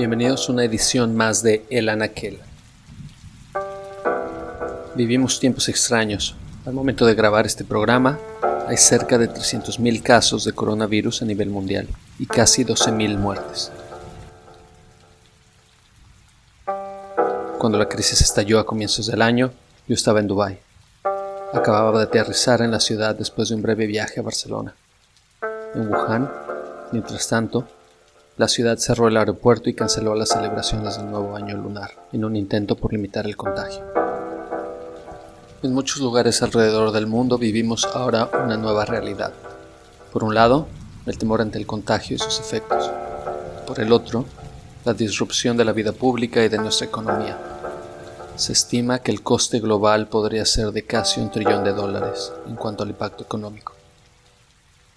Bienvenidos a una edición más de El Anaquel. Vivimos tiempos extraños. Al momento de grabar este programa, hay cerca de 300.000 casos de coronavirus a nivel mundial y casi 12.000 muertes. Cuando la crisis estalló a comienzos del año, yo estaba en Dubái. Acababa de aterrizar en la ciudad después de un breve viaje a Barcelona. En Wuhan, mientras tanto, la ciudad cerró el aeropuerto y canceló las celebraciones del nuevo año lunar, en un intento por limitar el contagio. En muchos lugares alrededor del mundo vivimos ahora una nueva realidad. Por un lado, el temor ante el contagio y sus efectos. Por el otro, la disrupción de la vida pública y de nuestra economía. Se estima que el coste global podría ser de casi un trillón de dólares en cuanto al impacto económico.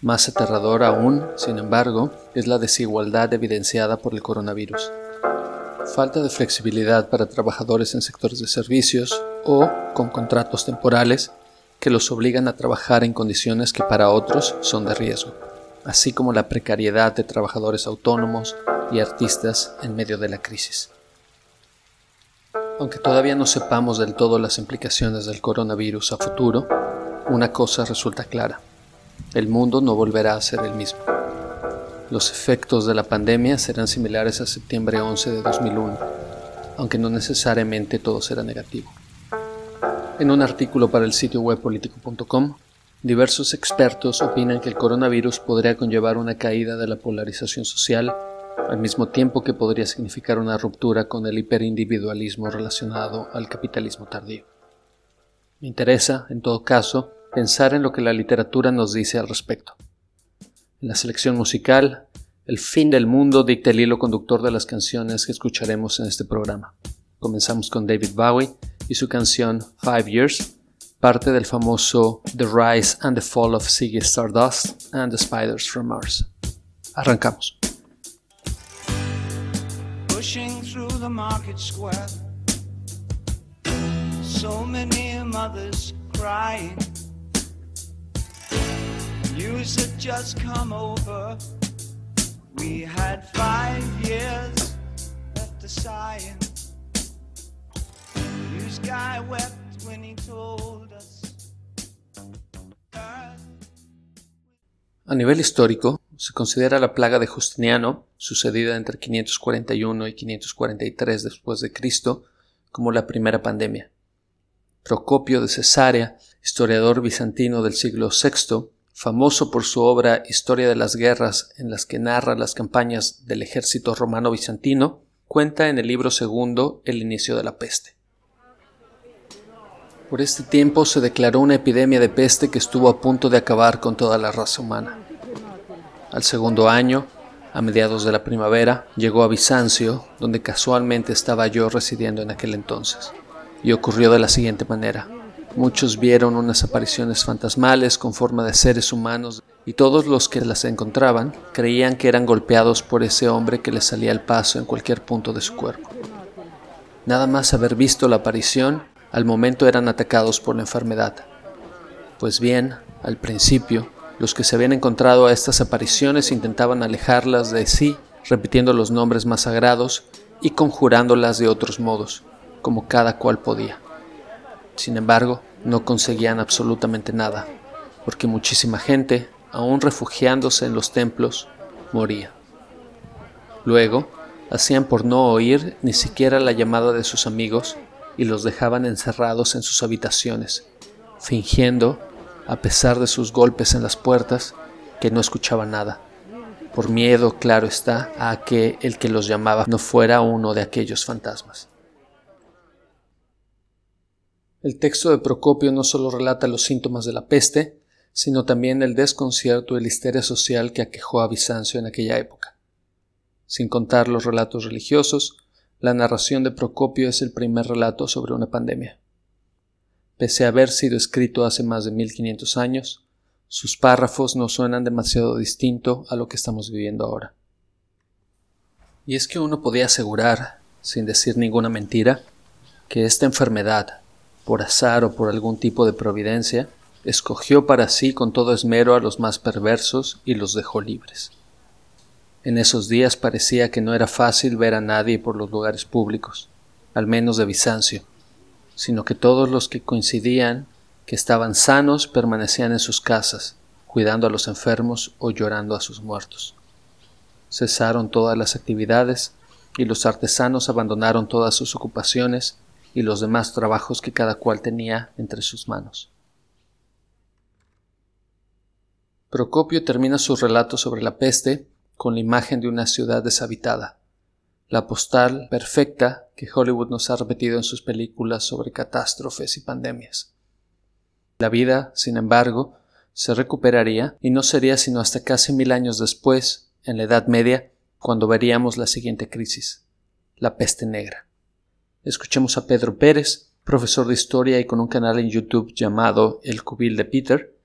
Más aterrador aún, sin embargo, es la desigualdad evidenciada por el coronavirus. Falta de flexibilidad para trabajadores en sectores de servicios o con contratos temporales que los obligan a trabajar en condiciones que para otros son de riesgo, así como la precariedad de trabajadores autónomos y artistas en medio de la crisis. Aunque todavía no sepamos del todo las implicaciones del coronavirus a futuro, una cosa resulta clara el mundo no volverá a ser el mismo. Los efectos de la pandemia serán similares a septiembre 11 de 2001, aunque no necesariamente todo será negativo. En un artículo para el sitio web político.com, diversos expertos opinan que el coronavirus podría conllevar una caída de la polarización social, al mismo tiempo que podría significar una ruptura con el hiperindividualismo relacionado al capitalismo tardío. Me interesa, en todo caso, pensar en lo que la literatura nos dice al respecto. En la selección musical, el fin del mundo dicta el hilo conductor de las canciones que escucharemos en este programa. Comenzamos con David Bowie y su canción Five Years, parte del famoso The Rise and the Fall of Ziggy Stardust and the Spiders from Mars. Arrancamos. Pushing through the market square, so many mothers crying. A nivel histórico, se considera la plaga de Justiniano, sucedida entre 541 y 543 después de Cristo, como la primera pandemia. Procopio de Cesarea, historiador bizantino del siglo VI, famoso por su obra Historia de las Guerras, en las que narra las campañas del ejército romano bizantino, cuenta en el libro segundo el inicio de la peste. Por este tiempo se declaró una epidemia de peste que estuvo a punto de acabar con toda la raza humana. Al segundo año, a mediados de la primavera, llegó a Bizancio, donde casualmente estaba yo residiendo en aquel entonces, y ocurrió de la siguiente manera. Muchos vieron unas apariciones fantasmales con forma de seres humanos y todos los que las encontraban creían que eran golpeados por ese hombre que les salía al paso en cualquier punto de su cuerpo. Nada más haber visto la aparición, al momento eran atacados por la enfermedad. Pues bien, al principio, los que se habían encontrado a estas apariciones intentaban alejarlas de sí, repitiendo los nombres más sagrados y conjurándolas de otros modos, como cada cual podía. Sin embargo, no conseguían absolutamente nada, porque muchísima gente, aún refugiándose en los templos, moría. Luego, hacían por no oír ni siquiera la llamada de sus amigos y los dejaban encerrados en sus habitaciones, fingiendo, a pesar de sus golpes en las puertas, que no escuchaba nada, por miedo, claro está, a que el que los llamaba no fuera uno de aquellos fantasmas. El texto de Procopio no solo relata los síntomas de la peste, sino también el desconcierto y la histeria social que aquejó a Bizancio en aquella época. Sin contar los relatos religiosos, la narración de Procopio es el primer relato sobre una pandemia. Pese a haber sido escrito hace más de 1500 años, sus párrafos no suenan demasiado distinto a lo que estamos viviendo ahora. Y es que uno podía asegurar, sin decir ninguna mentira, que esta enfermedad, por azar o por algún tipo de providencia, escogió para sí con todo esmero a los más perversos y los dejó libres. En esos días parecía que no era fácil ver a nadie por los lugares públicos, al menos de Bizancio, sino que todos los que coincidían que estaban sanos permanecían en sus casas, cuidando a los enfermos o llorando a sus muertos. Cesaron todas las actividades y los artesanos abandonaron todas sus ocupaciones y los demás trabajos que cada cual tenía entre sus manos. Procopio termina su relato sobre la peste con la imagen de una ciudad deshabitada, la postal perfecta que Hollywood nos ha repetido en sus películas sobre catástrofes y pandemias. La vida, sin embargo, se recuperaría y no sería sino hasta casi mil años después, en la Edad Media, cuando veríamos la siguiente crisis, la peste negra. Escuchemos a Pedro Pérez, profesor de historia y con un canal en YouTube llamado El Cubil de Peter,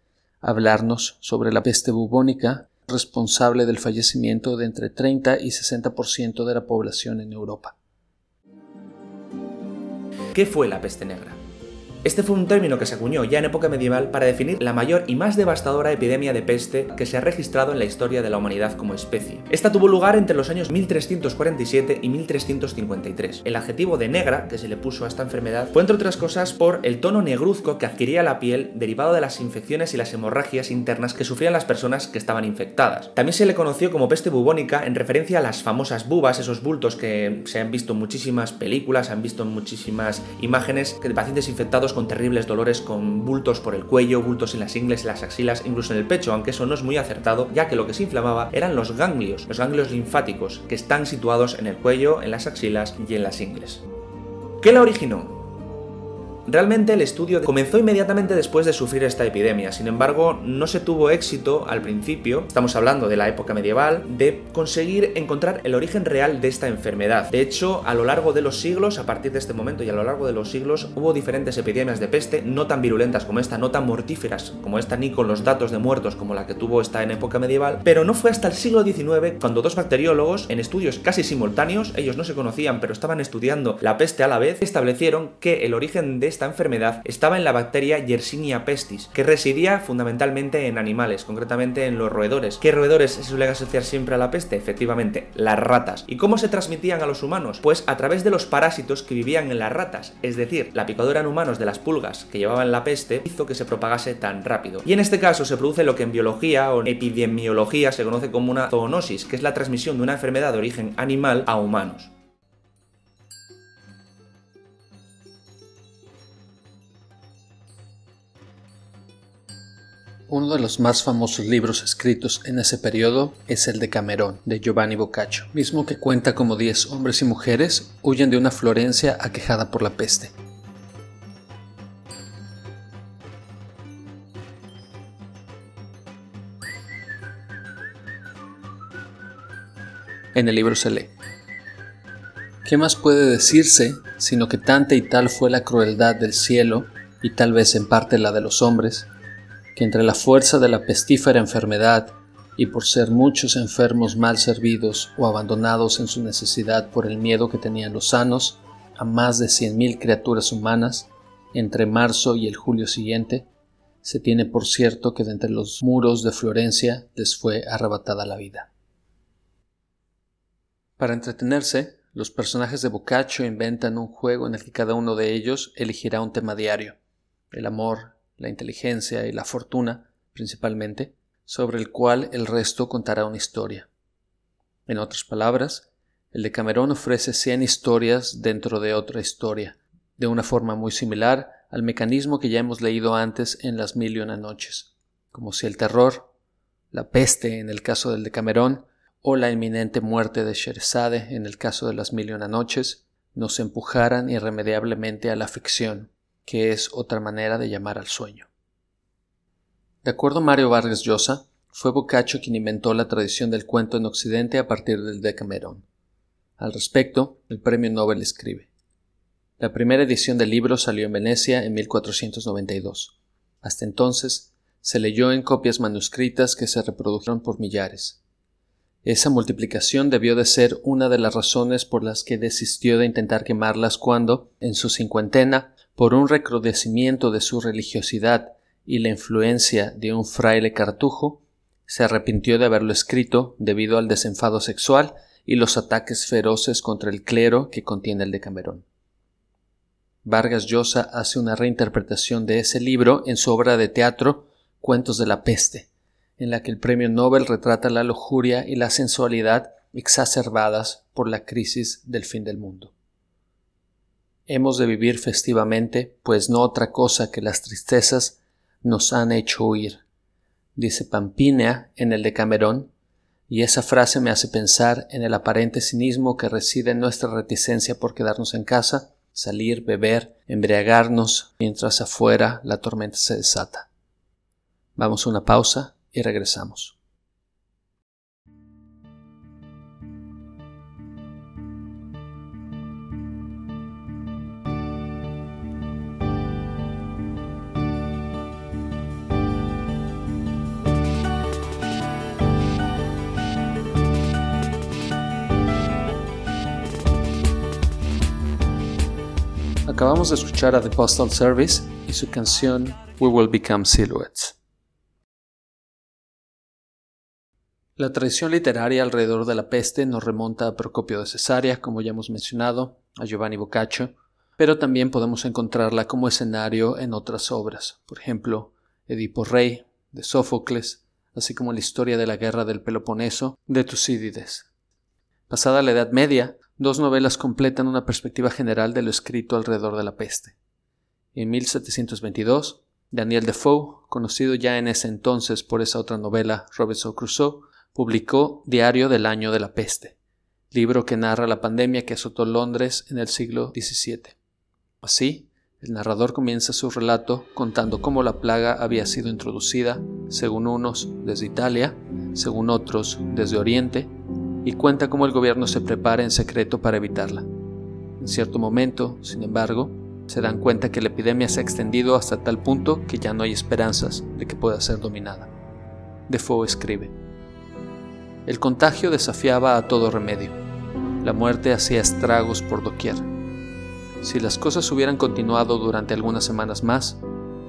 hablarnos sobre la peste bubónica responsable del fallecimiento de entre 30 y 60% de la población en Europa. ¿Qué fue la peste negra? Este fue un término que se acuñó ya en época medieval para definir la mayor y más devastadora epidemia de peste que se ha registrado en la historia de la humanidad como especie. Esta tuvo lugar entre los años 1347 y 1353. El adjetivo de negra que se le puso a esta enfermedad fue entre otras cosas por el tono negruzco que adquiría la piel derivado de las infecciones y las hemorragias internas que sufrían las personas que estaban infectadas. También se le conoció como peste bubónica en referencia a las famosas bubas, esos bultos que se han visto en muchísimas películas, se han visto en muchísimas imágenes de pacientes infectados con terribles dolores, con bultos por el cuello, bultos en las ingles, en las axilas, incluso en el pecho, aunque eso no es muy acertado, ya que lo que se inflamaba eran los ganglios, los ganglios linfáticos, que están situados en el cuello, en las axilas y en las ingles. ¿Qué la originó? Realmente el estudio comenzó inmediatamente después de sufrir esta epidemia, sin embargo no se tuvo éxito al principio, estamos hablando de la época medieval, de conseguir encontrar el origen real de esta enfermedad. De hecho, a lo largo de los siglos, a partir de este momento y a lo largo de los siglos, hubo diferentes epidemias de peste, no tan virulentas como esta, no tan mortíferas como esta, ni con los datos de muertos como la que tuvo esta en época medieval, pero no fue hasta el siglo XIX cuando dos bacteriólogos, en estudios casi simultáneos, ellos no se conocían pero estaban estudiando la peste a la vez, establecieron que el origen de esta esta enfermedad estaba en la bacteria Yersinia pestis, que residía fundamentalmente en animales, concretamente en los roedores. ¿Qué roedores se suelen asociar siempre a la peste? Efectivamente, las ratas. ¿Y cómo se transmitían a los humanos? Pues a través de los parásitos que vivían en las ratas, es decir, la picadura en humanos de las pulgas que llevaban la peste hizo que se propagase tan rápido. Y en este caso se produce lo que en biología o en epidemiología se conoce como una zoonosis, que es la transmisión de una enfermedad de origen animal a humanos. Uno de los más famosos libros escritos en ese periodo es el de Camerón, de Giovanni Boccaccio, mismo que cuenta como diez hombres y mujeres huyen de una Florencia aquejada por la peste. En el libro se lee. ¿Qué más puede decirse sino que tanta y tal fue la crueldad del cielo, y tal vez en parte la de los hombres, que entre la fuerza de la pestífera enfermedad y por ser muchos enfermos mal servidos o abandonados en su necesidad por el miedo que tenían los sanos a más de cien mil criaturas humanas, entre marzo y el julio siguiente, se tiene por cierto que de entre los muros de Florencia les fue arrebatada la vida. Para entretenerse, los personajes de Boccaccio inventan un juego en el que cada uno de ellos elegirá un tema diario, el amor, la inteligencia y la fortuna, principalmente, sobre el cual el resto contará una historia. En otras palabras, el de Camerón ofrece cien historias dentro de otra historia, de una forma muy similar al mecanismo que ya hemos leído antes en las mil y una noches, como si el terror, la peste en el caso del de Camerón, o la inminente muerte de Sherzade en el caso de las mil y una noches, nos empujaran irremediablemente a la ficción, que es otra manera de llamar al sueño. De acuerdo a Mario Vargas Llosa, fue Boccaccio quien inventó la tradición del cuento en Occidente a partir del Decamerón. Al respecto, el premio Nobel escribe. La primera edición del libro salió en Venecia en 1492. Hasta entonces, se leyó en copias manuscritas que se reprodujeron por millares. Esa multiplicación debió de ser una de las razones por las que desistió de intentar quemarlas cuando, en su cincuentena, por un recrudecimiento de su religiosidad y la influencia de un fraile cartujo, se arrepintió de haberlo escrito debido al desenfado sexual y los ataques feroces contra el clero que contiene el Decamerón. Vargas Llosa hace una reinterpretación de ese libro en su obra de teatro Cuentos de la peste, en la que el premio Nobel retrata la lujuria y la sensualidad exacerbadas por la crisis del fin del mundo. Hemos de vivir festivamente, pues no otra cosa que las tristezas nos han hecho huir, dice Pampinea en el Decamerón, y esa frase me hace pensar en el aparente cinismo que reside en nuestra reticencia por quedarnos en casa, salir, beber, embriagarnos, mientras afuera la tormenta se desata. Vamos a una pausa y regresamos. Acabamos de escuchar a The Postal Service y su canción We Will Become Silhouettes. La tradición literaria alrededor de la peste nos remonta a Procopio de Cesarea, como ya hemos mencionado, a Giovanni Boccaccio, pero también podemos encontrarla como escenario en otras obras, por ejemplo, Edipo Rey, de Sófocles, así como la historia de la guerra del Peloponeso, de Tucídides. Pasada la Edad Media, dos novelas completan una perspectiva general de lo escrito alrededor de la peste. En 1722, Daniel Defoe, conocido ya en ese entonces por esa otra novela, Robinson Crusoe, publicó Diario del Año de la Peste, libro que narra la pandemia que azotó Londres en el siglo XVII. Así, el narrador comienza su relato contando cómo la plaga había sido introducida, según unos, desde Italia, según otros, desde Oriente, y cuenta cómo el gobierno se prepara en secreto para evitarla. En cierto momento, sin embargo, se dan cuenta que la epidemia se ha extendido hasta tal punto que ya no hay esperanzas de que pueda ser dominada. Defoe escribe. El contagio desafiaba a todo remedio. La muerte hacía estragos por doquier. Si las cosas hubieran continuado durante algunas semanas más,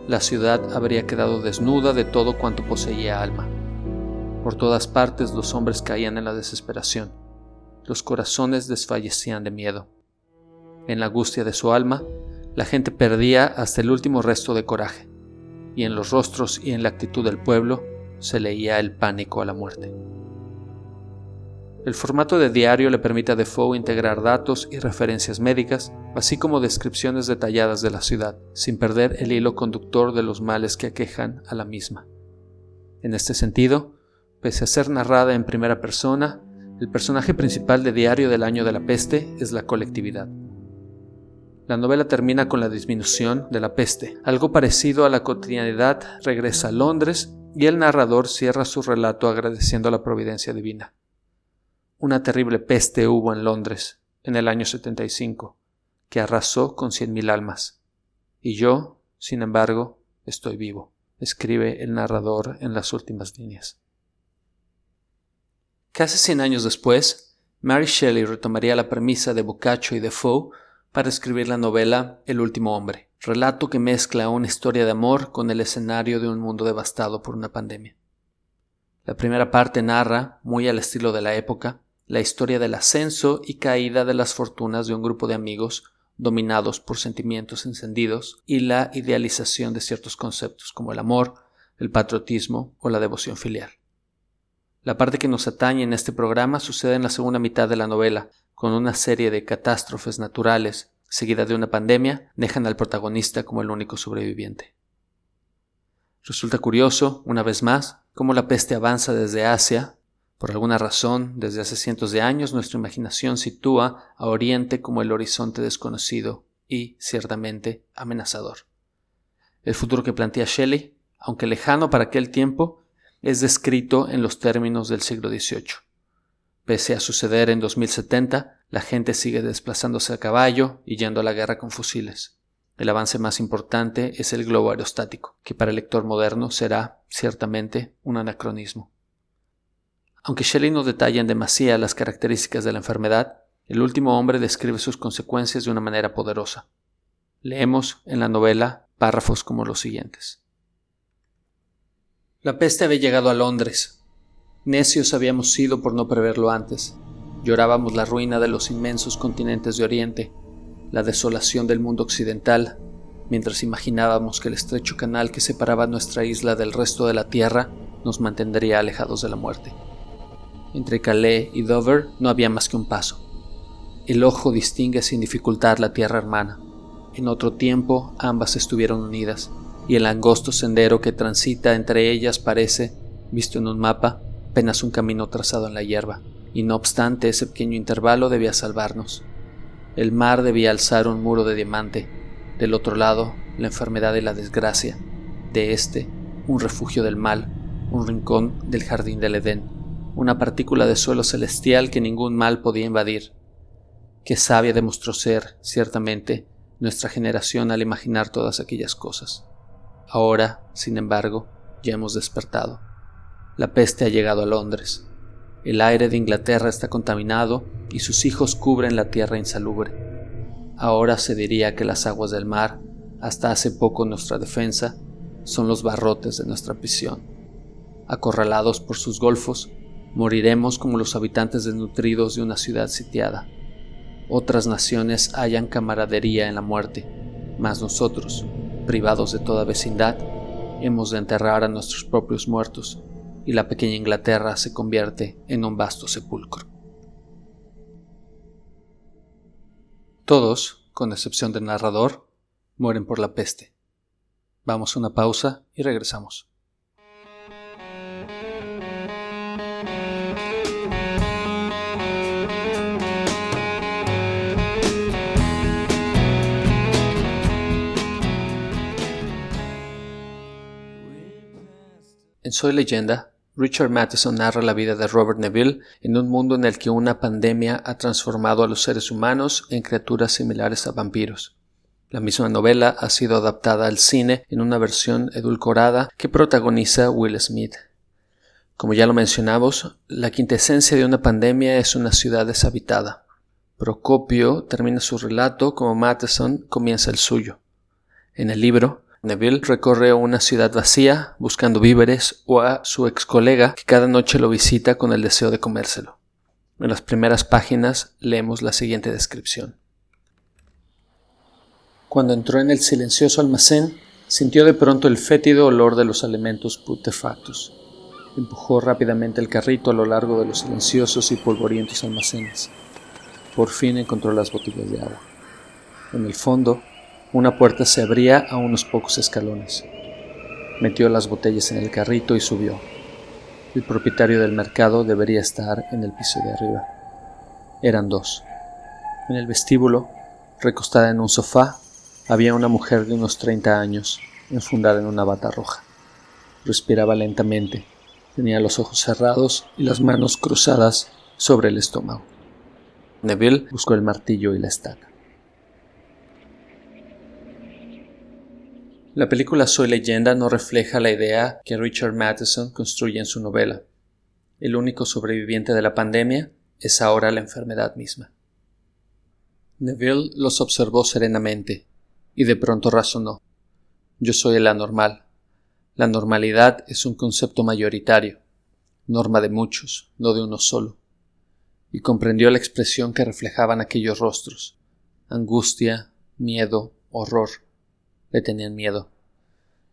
la ciudad habría quedado desnuda de todo cuanto poseía alma. Por todas partes los hombres caían en la desesperación. Los corazones desfallecían de miedo. En la angustia de su alma, la gente perdía hasta el último resto de coraje, y en los rostros y en la actitud del pueblo se leía el pánico a la muerte. El formato de diario le permite a Defoe integrar datos y referencias médicas, así como descripciones detalladas de la ciudad, sin perder el hilo conductor de los males que aquejan a la misma. En este sentido, pese a ser narrada en primera persona, el personaje principal de Diario del Año de la Peste es la colectividad. La novela termina con la disminución de la peste. Algo parecido a la cotidianidad regresa a Londres y el narrador cierra su relato agradeciendo la providencia divina. Una terrible peste hubo en Londres en el año 75, que arrasó con cien mil almas. Y yo, sin embargo, estoy vivo, escribe el narrador en las últimas líneas. Casi cien años después, Mary Shelley retomaría la premisa de Boccaccio y Defoe para escribir la novela El último hombre, relato que mezcla una historia de amor con el escenario de un mundo devastado por una pandemia. La primera parte narra, muy al estilo de la época, la historia del ascenso y caída de las fortunas de un grupo de amigos dominados por sentimientos encendidos y la idealización de ciertos conceptos como el amor, el patriotismo o la devoción filial. La parte que nos atañe en este programa sucede en la segunda mitad de la novela, con una serie de catástrofes naturales, seguida de una pandemia, dejan al protagonista como el único sobreviviente. Resulta curioso, una vez más, cómo la peste avanza desde Asia, por alguna razón, desde hace cientos de años nuestra imaginación sitúa a Oriente como el horizonte desconocido y, ciertamente, amenazador. El futuro que plantea Shelley, aunque lejano para aquel tiempo, es descrito en los términos del siglo XVIII. Pese a suceder en 2070, La gente sigue desplazándose a caballo y yendo a la guerra con fusiles. El avance más importante es el globo aerostático, que para el lector moderno será, ciertamente, un anacronismo. Aunque Shelley no detalla en demasía las características de la enfermedad, el último hombre describe sus consecuencias de una manera poderosa. Leemos en la novela párrafos como los siguientes. La peste había llegado a Londres. Necios habíamos sido por no preverlo antes. Llorábamos la ruina de los inmensos continentes de Oriente, la desolación del mundo occidental, mientras imaginábamos que el estrecho canal que separaba nuestra isla del resto de la Tierra nos mantendría alejados de la muerte. Entre Calais y Dover no había más que un paso. El ojo distingue sin dificultad la tierra hermana. En otro tiempo ambas estuvieron unidas, y el angosto sendero que transita entre ellas parece, visto en un mapa, apenas un camino trazado en la hierba, y no obstante ese pequeño intervalo debía salvarnos. El mar debía alzar un muro de diamante, del otro lado la enfermedad y la desgracia, de este un refugio del mal, un rincón del jardín del Edén, una partícula de suelo celestial que ningún mal podía invadir. Qué sabia demostró ser, ciertamente, nuestra generación al imaginar todas aquellas cosas. Ahora, sin embargo, ya hemos despertado. La peste ha llegado a Londres. El aire de Inglaterra está contaminado y sus hijos cubren la tierra insalubre. Ahora se diría que las aguas del mar, hasta hace poco nuestra defensa, son los barrotes de nuestra prisión. Acorralados por sus golfos, moriremos como los habitantes desnutridos de una ciudad sitiada. Otras naciones hallan camaradería en la muerte, mas nosotros, privados de toda vecindad, hemos de enterrar a nuestros propios muertos, y la pequeña Inglaterra se convierte en un vasto sepulcro. Todos, con excepción del narrador, mueren por la peste. Vamos a una pausa y regresamos. En Soy leyenda, Richard Matheson narra la vida de Robert Neville en un mundo en el que una pandemia ha transformado a los seres humanos en criaturas similares a vampiros. La misma novela ha sido adaptada al cine en una versión edulcorada que protagoniza Will Smith. Como ya lo mencionamos, la quintesencia de una pandemia es una ciudad deshabitada. Procopio termina su relato como Matheson comienza el suyo. En el libro, Neville recorre una ciudad vacía buscando víveres o a su ex colega que cada noche lo visita con el deseo de comérselo. En las primeras páginas leemos la siguiente descripción. Cuando entró en el silencioso almacén, sintió de pronto el fétido olor de los alimentos putefactos. Empujó rápidamente el carrito a lo largo de los silenciosos y polvorientos almacenes. Por fin encontró las botellas de agua. En el fondo, una puerta se abría a unos pocos escalones. Metió las botellas en el carrito y subió. El propietario del mercado debería estar en el piso de arriba. Eran dos. En el vestíbulo, recostada en un sofá, había una mujer de unos treinta años, enfundada en una bata roja. Respiraba lentamente, tenía los ojos cerrados y las manos cruzadas sobre el estómago. Neville buscó el martillo y la estaca. La película Soy leyenda no refleja la idea que Richard Matheson construye en su novela. El único sobreviviente de la pandemia es ahora la enfermedad misma. Neville los observó serenamente y de pronto razonó. Yo soy el anormal. La normalidad es un concepto mayoritario, norma de muchos, no de uno solo. Y comprendió la expresión que reflejaban aquellos rostros. Angustia, miedo, horror le tenían miedo.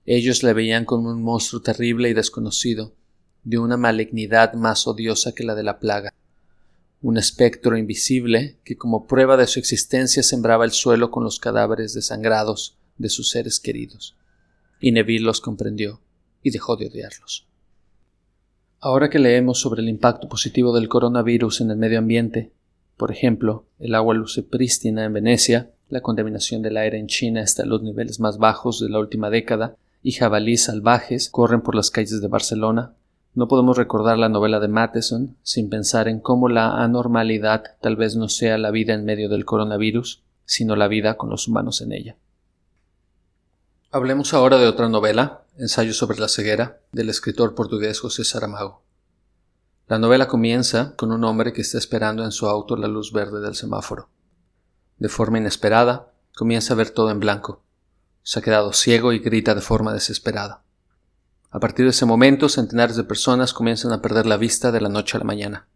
Ellos le veían como un monstruo terrible y desconocido, de una malignidad más odiosa que la de la plaga, un espectro invisible que como prueba de su existencia sembraba el suelo con los cadáveres desangrados de sus seres queridos. Y Neville los comprendió y dejó de odiarlos. Ahora que leemos sobre el impacto positivo del coronavirus en el medio ambiente, por ejemplo, el agua luce prístina en Venecia, la contaminación del aire en China está en los niveles más bajos de la última década y jabalíes salvajes corren por las calles de Barcelona. No podemos recordar la novela de Matheson sin pensar en cómo la anormalidad tal vez no sea la vida en medio del coronavirus, sino la vida con los humanos en ella. Hablemos ahora de otra novela, Ensayo sobre la ceguera, del escritor portugués José Saramago. La novela comienza con un hombre que está esperando en su auto la luz verde del semáforo. De forma inesperada, comienza a ver todo en blanco. Se ha quedado ciego y grita de forma desesperada. A partir de ese momento, centenares de personas comienzan a perder la vista de la noche a la mañana.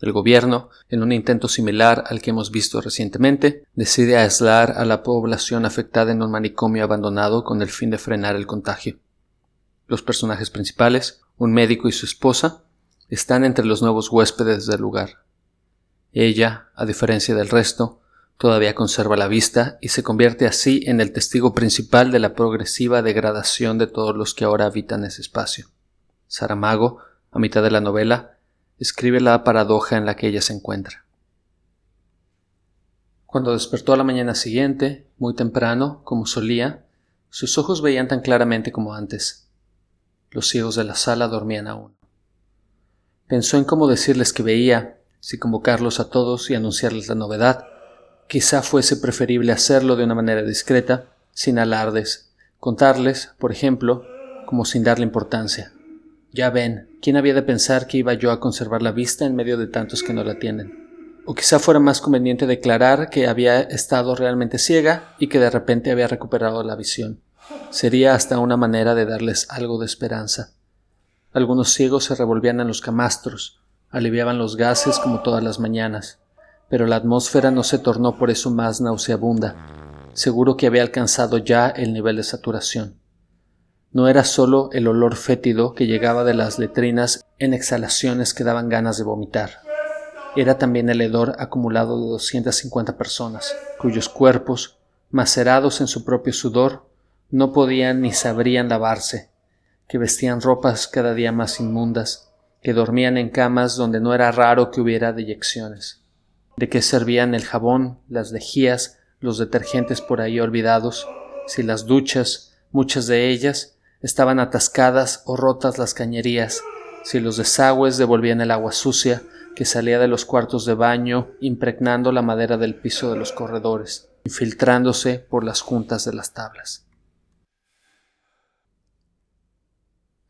El gobierno, en un intento similar al que hemos visto recientemente, decide aislar a la población afectada en un manicomio abandonado con el fin de frenar el contagio. Los personajes principales, un médico y su esposa, están entre los nuevos huéspedes del lugar. Ella, a diferencia del resto, todavía conserva la vista y se convierte así en el testigo principal de la progresiva degradación de todos los que ahora habitan ese espacio. Saramago, a mitad de la novela, escribe la paradoja en la que ella se encuentra. Cuando despertó a la mañana siguiente, muy temprano, como solía, sus ojos veían tan claramente como antes. Los ciegos de la sala dormían aún. Pensó en cómo decirles que veía, si convocarlos a todos y anunciarles la novedad. Quizá fuese preferible hacerlo de una manera discreta, sin alardes, contarles, por ejemplo, como sin darle importancia. Ya ven, ¿quién había de pensar que iba yo a conservar la vista en medio de tantos que no la tienen? O quizá fuera más conveniente declarar que había estado realmente ciega y que de repente había recuperado la visión. Sería hasta una manera de darles algo de esperanza. Algunos ciegos se revolvían en los camastros, aliviaban los gases como todas las mañanas, pero la atmósfera no se tornó por eso más nauseabunda. Seguro que había alcanzado ya el nivel de saturación. No era solo el olor fétido que llegaba de las letrinas en exhalaciones que daban ganas de vomitar. Era también el hedor acumulado de 250 personas, cuyos cuerpos, macerados en su propio sudor, no podían ni sabrían lavarse, que vestían ropas cada día más inmundas, que dormían en camas donde no era raro que hubiera deyecciones, de que servían el jabón, las lejías, los detergentes por ahí olvidados, si las duchas, muchas de ellas, estaban atascadas o rotas las cañerías, si los desagües devolvían el agua sucia que salía de los cuartos de baño, impregnando la madera del piso de los corredores, infiltrándose por las juntas de las tablas.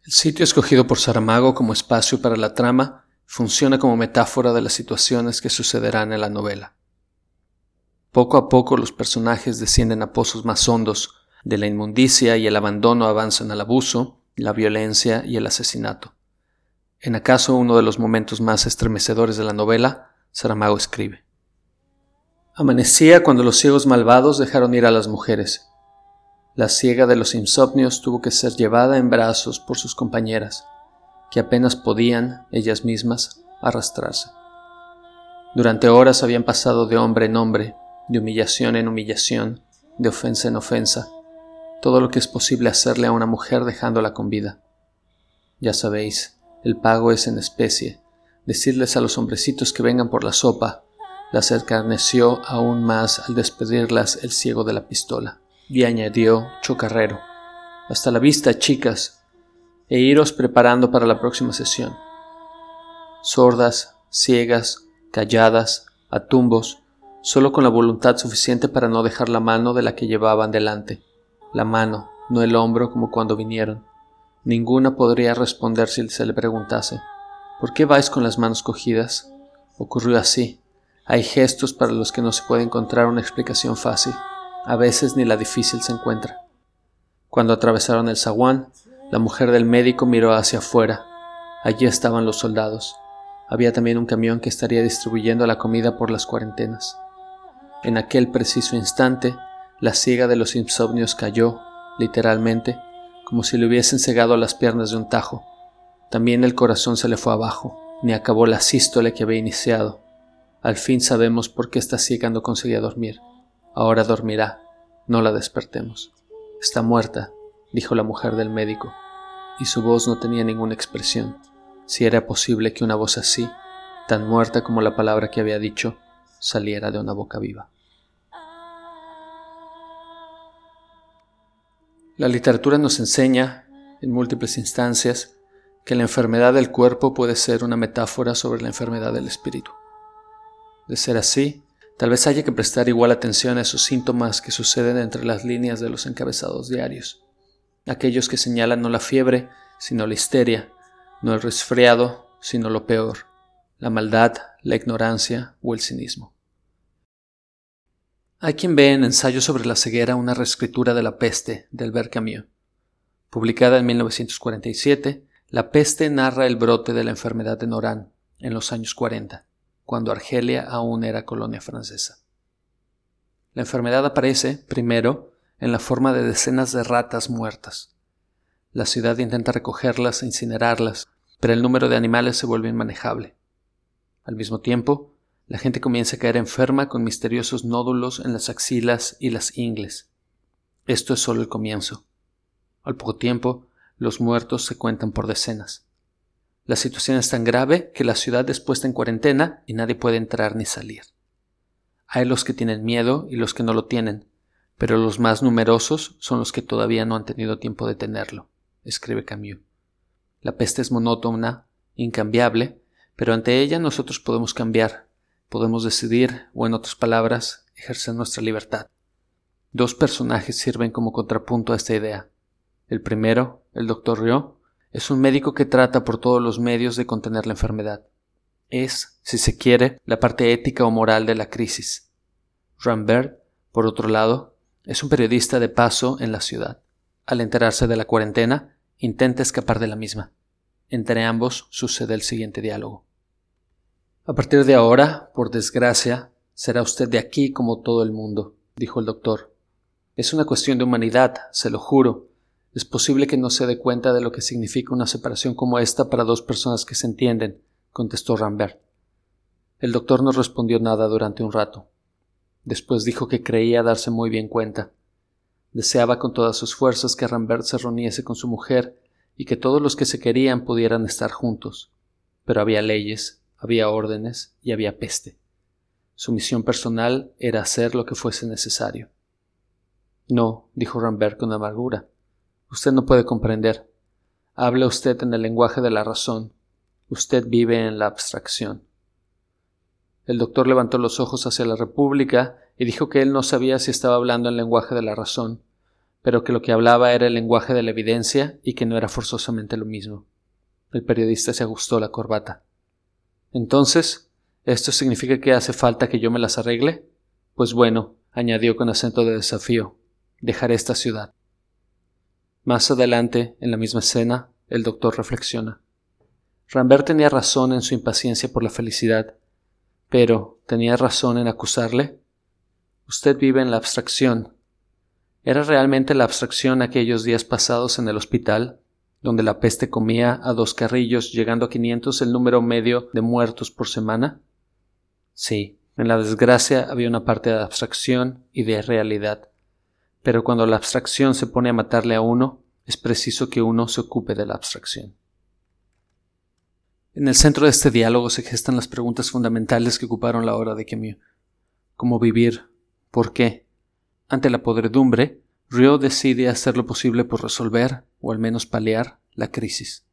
El sitio escogido por Saramago como espacio para la trama funciona como metáfora de las situaciones que sucederán en la novela. Poco a poco los personajes descienden a pozos más hondos, de la inmundicia y el abandono avanzan al abuso, la violencia y el asesinato. En acaso uno de los momentos más estremecedores de la novela, Saramago escribe. Amanecía cuando los ciegos malvados dejaron ir a las mujeres. La ciega de los insomnios tuvo que ser llevada en brazos por sus compañeras, que apenas podían, ellas mismas, arrastrarse. Durante horas habían pasado de hombre en hombre, de humillación en humillación, de ofensa en ofensa, todo lo que es posible hacerle a una mujer dejándola con vida. Ya sabéis, el pago es en especie. Decirles a los hombrecitos que vengan por la sopa, las escarneció aún más al despedirlas el ciego de la pistola. Y añadió, chocarrero, hasta la vista, chicas, e iros preparando para la próxima sesión. Sordas, ciegas, calladas, a tumbos, solo con la voluntad suficiente para no dejar la mano de la que llevaban delante la mano, no el hombro como cuando vinieron. Ninguna podría responder si se le preguntase ¿Por qué vais con las manos cogidas? Ocurrió así. Hay gestos para los que no se puede encontrar una explicación fácil. A veces ni la difícil se encuentra. Cuando atravesaron el zaguán, la mujer del médico miró hacia afuera. Allí estaban los soldados. Había también un camión que estaría distribuyendo la comida por las cuarentenas. En aquel preciso instante, la ciega de los insomnios cayó, literalmente, como si le hubiesen cegado las piernas de un tajo. También el corazón se le fue abajo, ni acabó la sístole que había iniciado. Al fin sabemos por qué esta ciega no conseguía dormir. Ahora dormirá, no la despertemos. Está muerta, dijo la mujer del médico, y su voz no tenía ninguna expresión. Si era posible que una voz así, tan muerta como la palabra que había dicho, saliera de una boca viva. La literatura nos enseña, en múltiples instancias, que la enfermedad del cuerpo puede ser una metáfora sobre la enfermedad del espíritu. De ser así, tal vez haya que prestar igual atención a esos síntomas que suceden entre las líneas de los encabezados diarios, aquellos que señalan no la fiebre, sino la histeria, no el resfriado, sino lo peor, la maldad, la ignorancia o el cinismo. Hay quien ve en Ensayo sobre la ceguera una reescritura de La peste de Albert Camus. Publicada en 1947, La peste narra el brote de la enfermedad en Orán en los años 40, cuando Argelia aún era colonia francesa. La enfermedad aparece, primero, en la forma de decenas de ratas muertas. La ciudad intenta recogerlas e incinerarlas, pero el número de animales se vuelve inmanejable. Al mismo tiempo, la gente comienza a caer enferma con misteriosos nódulos en las axilas y las ingles. Esto es solo el comienzo. Al poco tiempo, los muertos se cuentan por decenas. La situación es tan grave que la ciudad es puesta en cuarentena y nadie puede entrar ni salir. Hay los que tienen miedo y los que no lo tienen, pero los más numerosos son los que todavía no han tenido tiempo de tenerlo, escribe Camus. La peste es monótona, incambiable, pero ante ella nosotros podemos cambiar, podemos decidir, o en otras palabras, ejercer nuestra libertad. Dos personajes sirven como contrapunto a esta idea. El primero, el doctor Rio, es un médico que trata por todos los medios de contener la enfermedad. Es, si se quiere, la parte ética o moral de la crisis. Rambert, por otro lado, es un periodista de paso en la ciudad. Al enterarse de la cuarentena, intenta escapar de la misma. Entre ambos sucede el siguiente diálogo. A partir de ahora, por desgracia, será usted de aquí como todo el mundo, dijo el doctor. Es una cuestión de humanidad, se lo juro. Es posible que no se dé cuenta de lo que significa una separación como esta para dos personas que se entienden, contestó Rambert. El doctor no respondió nada durante un rato. Después dijo que creía darse muy bien cuenta. Deseaba con todas sus fuerzas que Rambert se reuniese con su mujer y que todos los que se querían pudieran estar juntos. Pero había leyes, había órdenes y había peste. Su misión personal era hacer lo que fuese necesario. No, dijo Rambert con amargura. Usted no puede comprender. Habla usted en el lenguaje de la razón. Usted vive en la abstracción. El doctor levantó los ojos hacia la República y dijo que él no sabía si estaba hablando en lenguaje de la razón, pero que lo que hablaba era el lenguaje de la evidencia y que no era forzosamente lo mismo. El periodista se ajustó la corbata. Entonces, ¿esto significa que hace falta que yo me las arregle? Pues bueno, añadió con acento de desafío, dejaré esta ciudad. Más adelante, en la misma escena, el doctor reflexiona. Rambert tenía razón en su impaciencia por la felicidad, pero ¿tenía razón en acusarle? Usted vive en la abstracción. ¿Era realmente la abstracción aquellos días pasados en el hospital? donde la peste comía a dos carrillos, llegando a quinientos el número medio de muertos por semana? Sí, en la desgracia había una parte de abstracción y de realidad. Pero cuando la abstracción se pone a matarle a uno, es preciso que uno se ocupe de la abstracción. En el centro de este diálogo se gestan las preguntas fundamentales que ocuparon la hora de Camus. ¿Cómo vivir? ¿Por qué? Ante la podredumbre, Rio decide hacer lo posible por resolver, o al menos paliar, la crisis.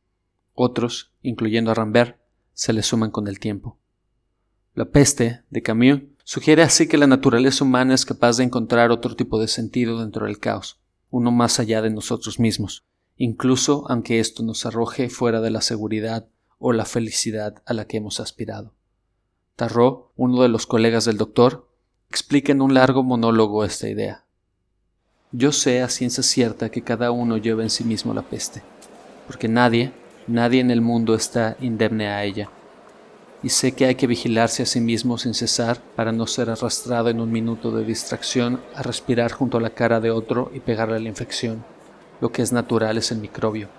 Otros, incluyendo a Rambert, se le suman con el tiempo. La peste, de Camus, sugiere así que la naturaleza humana es capaz de encontrar otro tipo de sentido dentro del caos, uno más allá de nosotros mismos, incluso aunque esto nos arroje fuera de la seguridad o la felicidad a la que hemos aspirado. Tarrot, uno de los colegas del doctor, explica en un largo monólogo esta idea. Yo sé a ciencia cierta que cada uno lleva en sí mismo la peste, porque nadie, nadie en el mundo está indemne a ella. Y sé que hay que vigilarse a sí mismo sin cesar para no ser arrastrado en un minuto de distracción a respirar junto a la cara de otro y pegarle la infección. Lo que es natural es el microbio.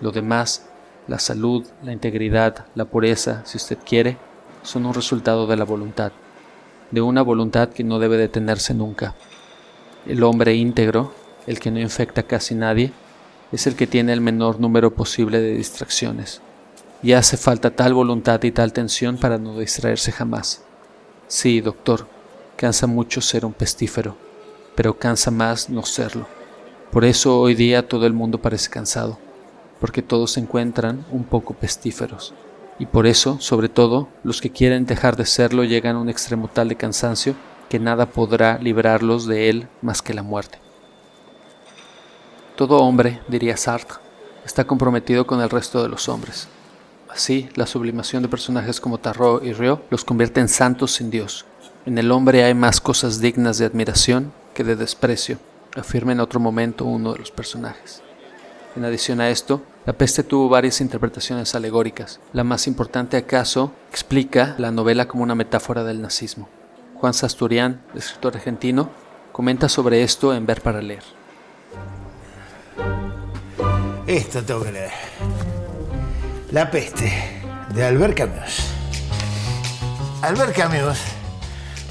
Lo demás, la salud, la integridad, la pureza, si usted quiere, son un resultado de la voluntad, de una voluntad que no debe detenerse nunca. El hombre íntegro, el que no infecta casi nadie, es el que tiene el menor número posible de distracciones. Y hace falta tal voluntad y tal tensión para no distraerse jamás. Sí, doctor, cansa mucho ser un pestífero, pero cansa más no serlo. Por eso hoy día todo el mundo parece cansado, porque todos se encuentran un poco pestíferos. Y por eso, sobre todo, los que quieren dejar de serlo llegan a un extremo tal de cansancio que nada podrá librarlos de él más que la muerte. Todo hombre, diría Sartre, está comprometido con el resto de los hombres. Así, la sublimación de personajes como Tarot y Rio los convierte en santos sin Dios. En el hombre hay más cosas dignas de admiración que de desprecio, afirma en otro momento uno de los personajes. En adición a esto, la peste tuvo varias interpretaciones alegóricas. La más importante acaso explica la novela como una metáfora del nazismo. Juan Sasturian, escritor argentino, comenta sobre esto en Ver para leer. Esto tengo que leer. La peste, de Albert Camus. Albert Camus,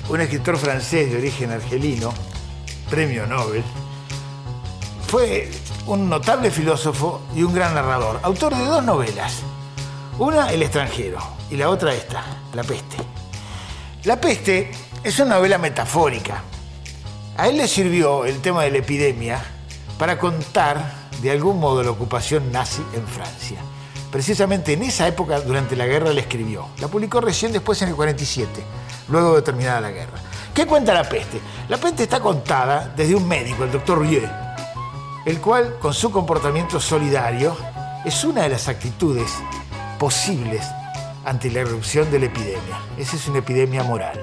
un escritor francés de origen argelino, premio Nobel, fue un notable filósofo y un gran narrador, autor de dos novelas. Una, El extranjero, y la otra esta, La peste. La peste es una novela metafórica. A él le sirvió el tema de la epidemia para contar de algún modo la ocupación nazi en Francia. Precisamente en esa época, durante la guerra, le escribió. La publicó recién después en el 47, luego de terminada la guerra. ¿Qué cuenta la peste? La peste está contada desde un médico, el doctor Rieu, el cual, con su comportamiento solidario, es una de las actitudes posibles ante la erupción de la epidemia. Esa es una epidemia moral.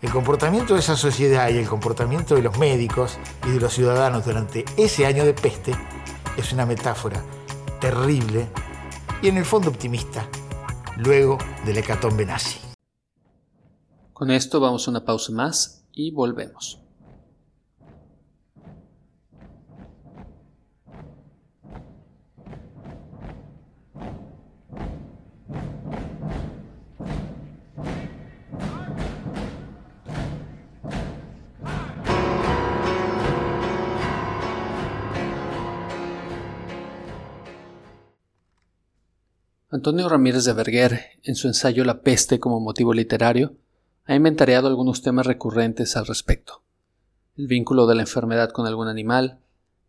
El comportamiento de esa sociedad y el comportamiento de los médicos y de los ciudadanos durante ese año de peste es una metáfora terrible y en el fondo optimista, luego del hecatombe nazi. Con esto vamos a una pausa más y volvemos. Antonio Ramírez de Berger, en su ensayo La peste como motivo literario, ha inventariado algunos temas recurrentes al respecto. El vínculo de la enfermedad con algún animal,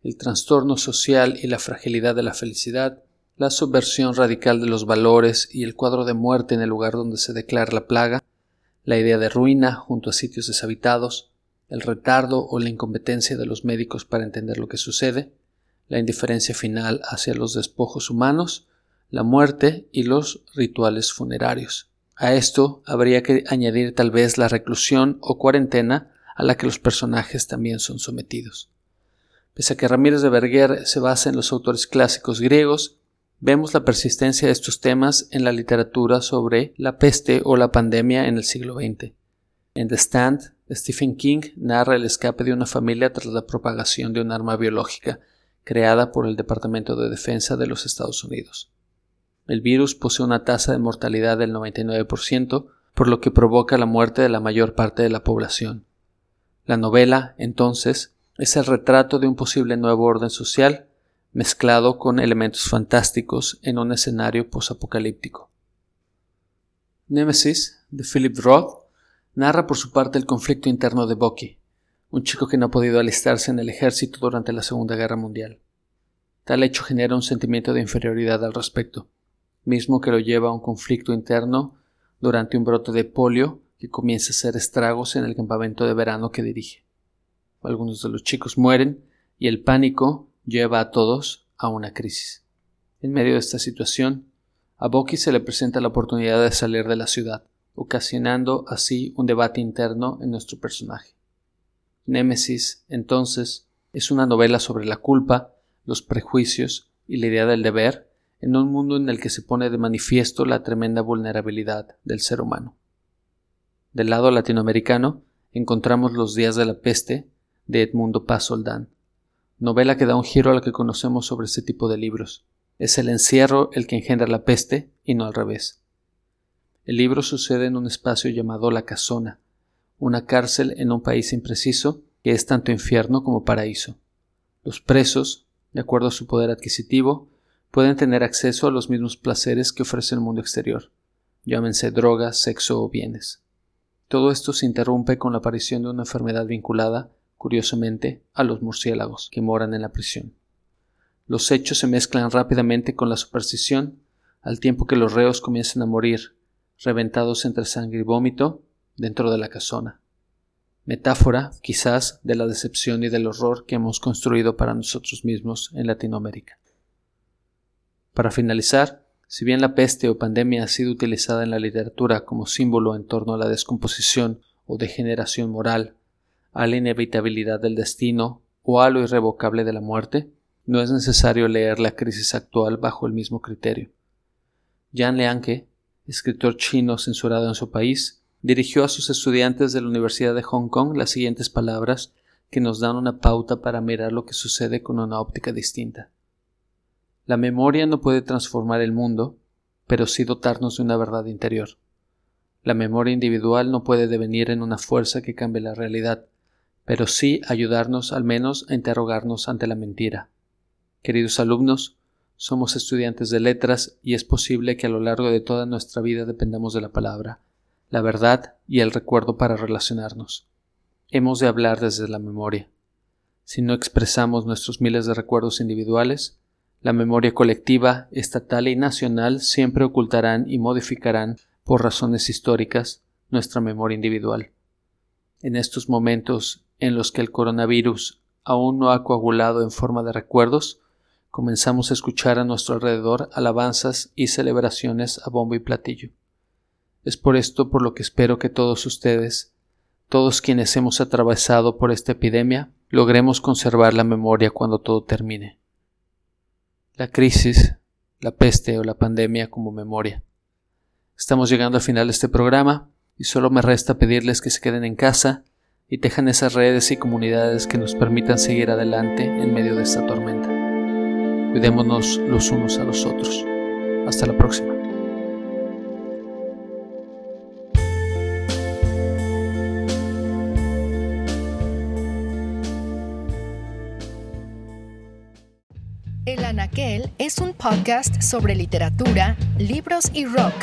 el trastorno social y la fragilidad de la felicidad, la subversión radical de los valores y el cuadro de muerte en el lugar donde se declara la plaga, la idea de ruina junto a sitios deshabitados, el retardo o la incompetencia de los médicos para entender lo que sucede, la indiferencia final hacia los despojos humanos, la muerte y los rituales funerarios. A esto habría que añadir tal vez la reclusión o cuarentena a la que los personajes también son sometidos. Pese a que Ramírez de Berger se basa en los autores clásicos griegos, vemos la persistencia de estos temas en la literatura sobre la peste o la pandemia en el siglo XX. En The Stand, Stephen King narra el escape de una familia tras la propagación de un arma biológica creada por el Departamento de Defensa de los Estados Unidos. El virus posee una tasa de mortalidad del 99%, por lo que provoca la muerte de la mayor parte de la población. La novela, entonces, es el retrato de un posible nuevo orden social mezclado con elementos fantásticos en un escenario posapocalíptico. Nemesis, de Philip Roth, narra por su parte el conflicto interno de Bucky, un chico que no ha podido alistarse en el ejército durante la Segunda Guerra Mundial. Tal hecho genera un sentimiento de inferioridad al respecto mismo que lo lleva a un conflicto interno durante un brote de polio que comienza a hacer estragos en el campamento de verano que dirige. Algunos de los chicos mueren y el pánico lleva a todos a una crisis. En medio de esta situación, a Boki se le presenta la oportunidad de salir de la ciudad, ocasionando así un debate interno en nuestro personaje. Némesis, entonces, es una novela sobre la culpa, los prejuicios y la idea del deber en un mundo en el que se pone de manifiesto la tremenda vulnerabilidad del ser humano. Del lado latinoamericano encontramos Los días de la peste de Edmundo Paz Soldán, novela que da un giro a lo que conocemos sobre este tipo de libros. Es el encierro el que engendra la peste y no al revés. El libro sucede en un espacio llamado La Casona, una cárcel en un país impreciso que es tanto infierno como paraíso. Los presos, de acuerdo a su poder adquisitivo, pueden tener acceso a los mismos placeres que ofrece el mundo exterior, llámense drogas, sexo o bienes. Todo esto se interrumpe con la aparición de una enfermedad vinculada, curiosamente, a los murciélagos que moran en la prisión. Los hechos se mezclan rápidamente con la superstición, al tiempo que los reos comienzan a morir, reventados entre sangre y vómito, dentro de la casona. Metáfora, quizás, de la decepción y del horror que hemos construido para nosotros mismos en Latinoamérica. Para finalizar, si bien la peste o pandemia ha sido utilizada en la literatura como símbolo en torno a la descomposición o degeneración moral, a la inevitabilidad del destino o a lo irrevocable de la muerte, no es necesario leer la crisis actual bajo el mismo criterio. Yan Lianke, escritor chino censurado en su país, dirigió a sus estudiantes de la Universidad de Hong Kong las siguientes palabras que nos dan una pauta para mirar lo que sucede con una óptica distinta. La memoria no puede transformar el mundo, pero sí dotarnos de una verdad interior. La memoria individual no puede devenir en una fuerza que cambie la realidad, pero sí ayudarnos al menos a interrogarnos ante la mentira. Queridos alumnos, somos estudiantes de letras y es posible que a lo largo de toda nuestra vida dependamos de la palabra, la verdad y el recuerdo para relacionarnos. Hemos de hablar desde la memoria. Si no expresamos nuestros miles de recuerdos individuales, la memoria colectiva, estatal y nacional siempre ocultarán y modificarán, por razones históricas, nuestra memoria individual. En estos momentos en los que el coronavirus aún no ha coagulado en forma de recuerdos, comenzamos a escuchar a nuestro alrededor alabanzas y celebraciones a bombo y platillo. Es por esto por lo que espero que todos ustedes, todos quienes hemos atravesado por esta epidemia, logremos conservar la memoria cuando todo termine la crisis, la peste o la pandemia como memoria. Estamos llegando al final de este programa y solo me resta pedirles que se queden en casa y tejan esas redes y comunidades que nos permitan seguir adelante en medio de esta tormenta. Cuidémonos los unos a los otros. Hasta la próxima. Es un podcast sobre literatura, libros y rock